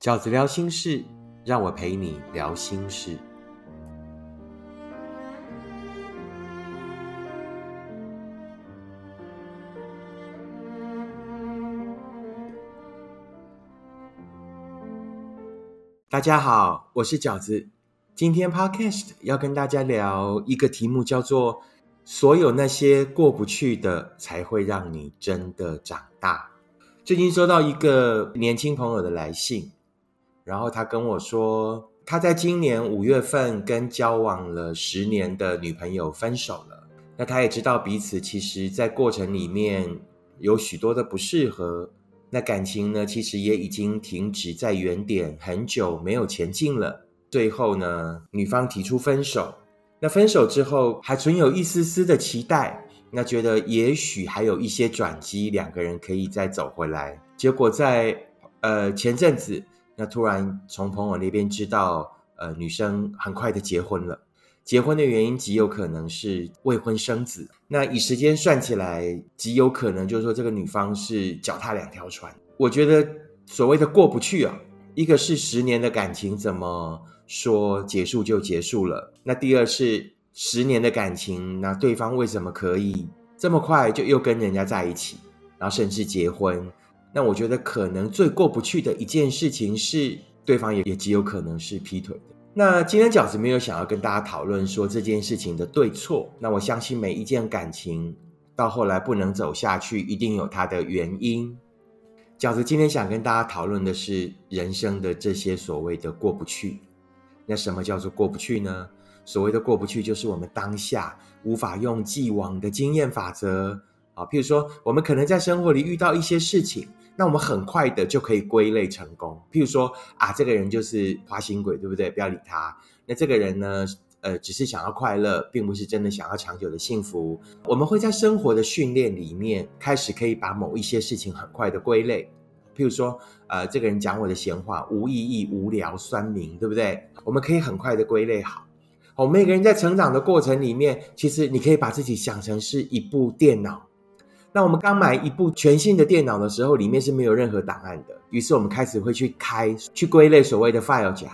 饺子聊心事，让我陪你聊心事。大家好，我是饺子。今天 Podcast 要跟大家聊一个题目，叫做“所有那些过不去的，才会让你真的长大”。最近收到一个年轻朋友的来信，然后他跟我说，他在今年五月份跟交往了十年的女朋友分手了。那他也知道彼此其实，在过程里面有许多的不适合。那感情呢，其实也已经停止在原点很久，没有前进了。最后呢，女方提出分手。那分手之后，还存有一丝丝的期待，那觉得也许还有一些转机，两个人可以再走回来。结果在呃前阵子，那突然从朋友那边知道，呃女生很快的结婚了。结婚的原因极有可能是未婚生子。那以时间算起来，极有可能就是说这个女方是脚踏两条船。我觉得所谓的过不去啊，一个是十年的感情怎么说结束就结束了？那第二是十年的感情，那对方为什么可以这么快就又跟人家在一起，然后甚至结婚？那我觉得可能最过不去的一件事情是，对方也也极有可能是劈腿的。那今天饺子没有想要跟大家讨论说这件事情的对错。那我相信每一件感情到后来不能走下去，一定有它的原因。饺子今天想跟大家讨论的是人生的这些所谓的过不去。那什么叫做过不去呢？所谓的过不去，就是我们当下无法用既往的经验法则啊，譬如说我们可能在生活里遇到一些事情。那我们很快的就可以归类成功，譬如说啊，这个人就是花心鬼，对不对？不要理他。那这个人呢，呃，只是想要快乐，并不是真的想要长久的幸福。我们会在生活的训练里面开始可以把某一些事情很快的归类，譬如说，呃，这个人讲我的闲话无意义、无聊、酸民，对不对？我们可以很快的归类好。我们，每个人在成长的过程里面，其实你可以把自己想成是一部电脑。那我们刚买一部全新的电脑的时候，里面是没有任何档案的。于是我们开始会去开、去归类所谓的 file 夹，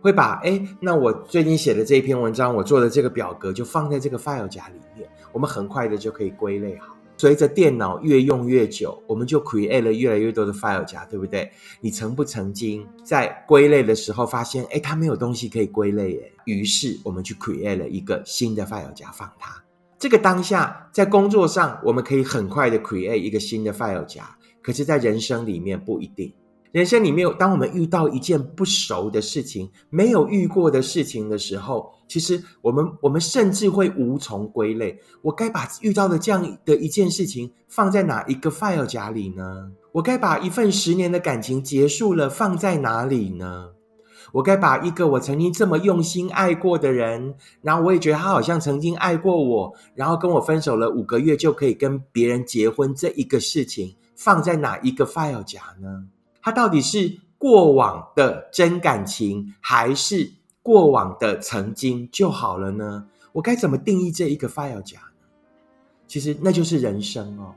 会把哎，那我最近写的这一篇文章，我做的这个表格就放在这个 file 夹里面。我们很快的就可以归类好。随着电脑越用越久，我们就 create 了越来越多的 file 夹，对不对？你曾不曾经在归类的时候发现，哎，它没有东西可以归类耶？于是我们去 create 了一个新的 file 夹放它。这个当下在工作上，我们可以很快的 create 一个新的 file 夹，可是，在人生里面不一定。人生里面，当我们遇到一件不熟的事情、没有遇过的事情的时候，其实我们我们甚至会无从归类。我该把遇到的这样的一件事情放在哪一个 file 夹里呢？我该把一份十年的感情结束了放在哪里呢？我该把一个我曾经这么用心爱过的人，然后我也觉得他好像曾经爱过我，然后跟我分手了五个月就可以跟别人结婚这一个事情，放在哪一个 file 夹呢？它到底是过往的真感情，还是过往的曾经就好了呢？我该怎么定义这一个 file 夹呢？其实那就是人生哦。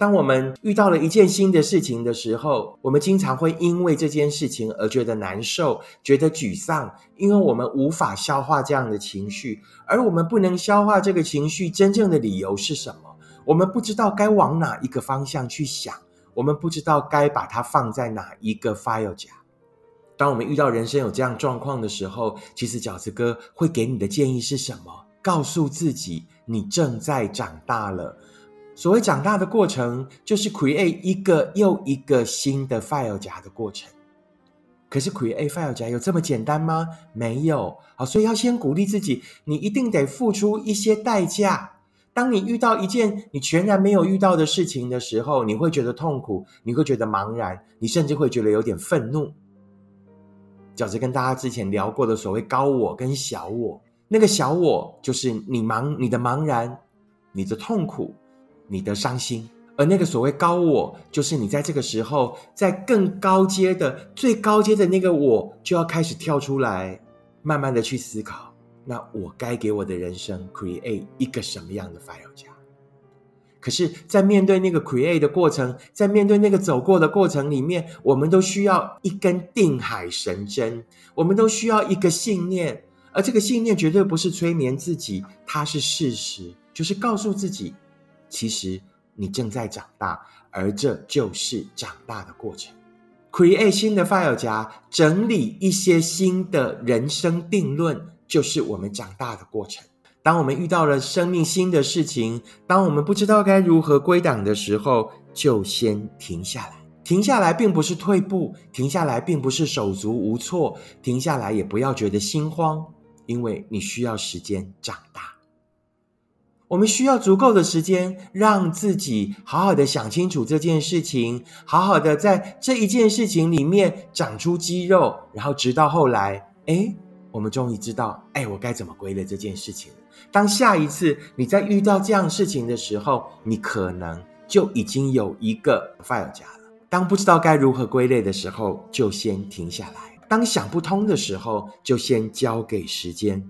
当我们遇到了一件新的事情的时候，我们经常会因为这件事情而觉得难受、觉得沮丧，因为我们无法消化这样的情绪。而我们不能消化这个情绪真正的理由是什么？我们不知道该往哪一个方向去想，我们不知道该把它放在哪一个 file 夹。当我们遇到人生有这样状况的时候，其实饺子哥会给你的建议是什么？告诉自己，你正在长大了。所谓长大的过程，就是 create 一个又一个新的 file 夹的过程。可是 create file 夹有这么简单吗？没有。好，所以要先鼓励自己，你一定得付出一些代价。当你遇到一件你全然没有遇到的事情的时候，你会觉得痛苦，你会觉得茫然，你甚至会觉得有点愤怒。饺子跟大家之前聊过的所谓高我跟小我，那个小我就是你茫、你的茫然、你的痛苦。你的伤心，而那个所谓高我，就是你在这个时候，在更高阶的最高阶的那个我，就要开始跳出来，慢慢的去思考，那我该给我的人生 create 一个什么样的 file 夹？可是，在面对那个 create 的过程，在面对那个走过的过程里面，我们都需要一根定海神针，我们都需要一个信念，而这个信念绝对不是催眠自己，它是事实，就是告诉自己，其实你正在长大，而这就是长大的过程。create 新的 file 夹，整理一些新的人生定论，就是我们长大的过程。当我们遇到了生命新的事情，当我们不知道该如何归档的时候，就先停下来。停下来并不是退步，停下来并不是手足无措，停下来也不要觉得心慌，因为你需要时间长大。我们需要足够的时间，让自己好好的想清楚这件事情，好好的在这一件事情里面长出肌肉，然后直到后来，哎，我们终于知道，哎，我该怎么归类这件事情。当下一次你在遇到这样事情的时候，你可能就已经有一个 file 夹了。当不知道该如何归类的时候，就先停下来；当想不通的时候，就先交给时间，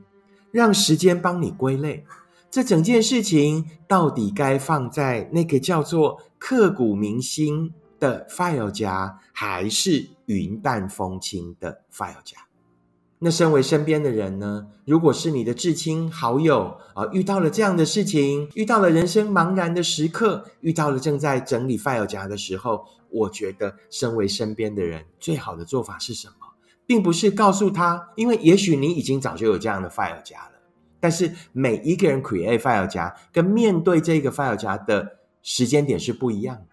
让时间帮你归类。这整件事情到底该放在那个叫做刻骨铭心的 file 夹，还是云淡风轻的 file 夹？那身为身边的人呢？如果是你的至亲好友啊，遇到了这样的事情，遇到了人生茫然的时刻，遇到了正在整理 file 夹的时候，我觉得身为身边的人，最好的做法是什么？并不是告诉他，因为也许你已经早就有这样的 file 夹了。但是每一个人 create file 夹跟面对这个 file 夹的时间点是不一样的，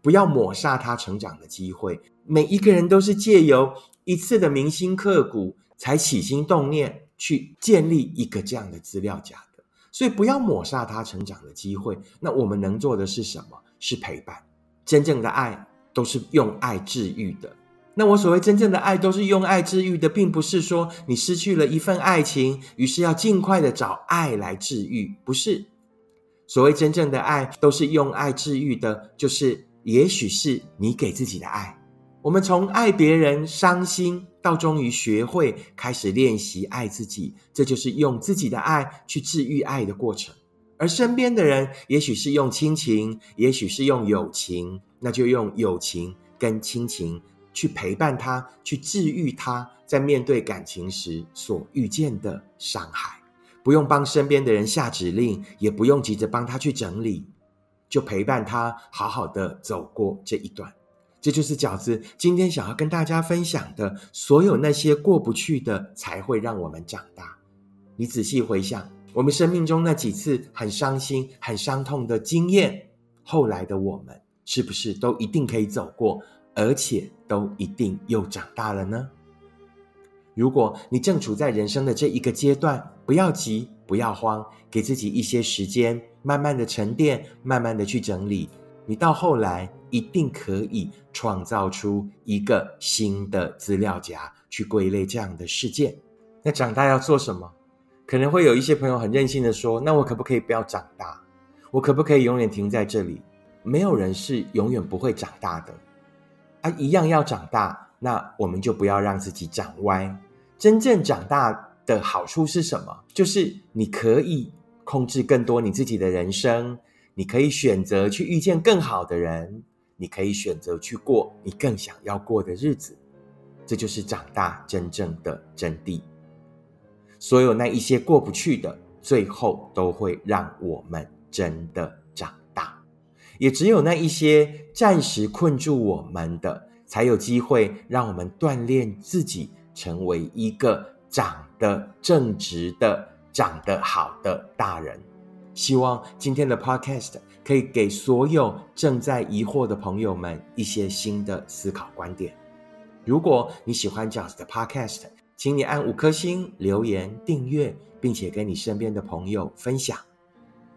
不要抹杀他成长的机会。每一个人都是借由一次的铭心刻骨。才起心动念去建立一个这样的资料夹的，所以不要抹杀他成长的机会。那我们能做的是什么？是陪伴。真正的爱都是用爱治愈的。那我所谓真正的爱都是用爱治愈的，并不是说你失去了一份爱情，于是要尽快的找爱来治愈，不是。所谓真正的爱都是用爱治愈的，就是也许是你给自己的爱。我们从爱别人伤心。到终于学会开始练习爱自己，这就是用自己的爱去治愈爱的过程。而身边的人，也许是用亲情，也许是用友情，那就用友情跟亲情去陪伴他，去治愈他在面对感情时所遇见的伤害。不用帮身边的人下指令，也不用急着帮他去整理，就陪伴他好好的走过这一段。这就是饺子今天想要跟大家分享的，所有那些过不去的，才会让我们长大。你仔细回想，我们生命中那几次很伤心、很伤痛的经验，后来的我们是不是都一定可以走过，而且都一定又长大了呢？如果你正处在人生的这一个阶段，不要急，不要慌，给自己一些时间，慢慢的沉淀，慢慢的去整理。你到后来一定可以创造出一个新的资料夹，去归类这样的事件。那长大要做什么？可能会有一些朋友很任性的说：“那我可不可以不要长大？我可不可以永远停在这里？”没有人是永远不会长大的，啊，一样要长大。那我们就不要让自己长歪。真正长大的好处是什么？就是你可以控制更多你自己的人生。你可以选择去遇见更好的人，你可以选择去过你更想要过的日子，这就是长大真正的真谛。所有那一些过不去的，最后都会让我们真的。也只有那一些暂时困住我们的，才有机会让我们锻炼自己，成为一个长得正直的、长得好的大人。希望今天的 Podcast 可以给所有正在疑惑的朋友们一些新的思考观点。如果你喜欢饺子的 Podcast，请你按五颗星、留言、订阅，并且跟你身边的朋友分享。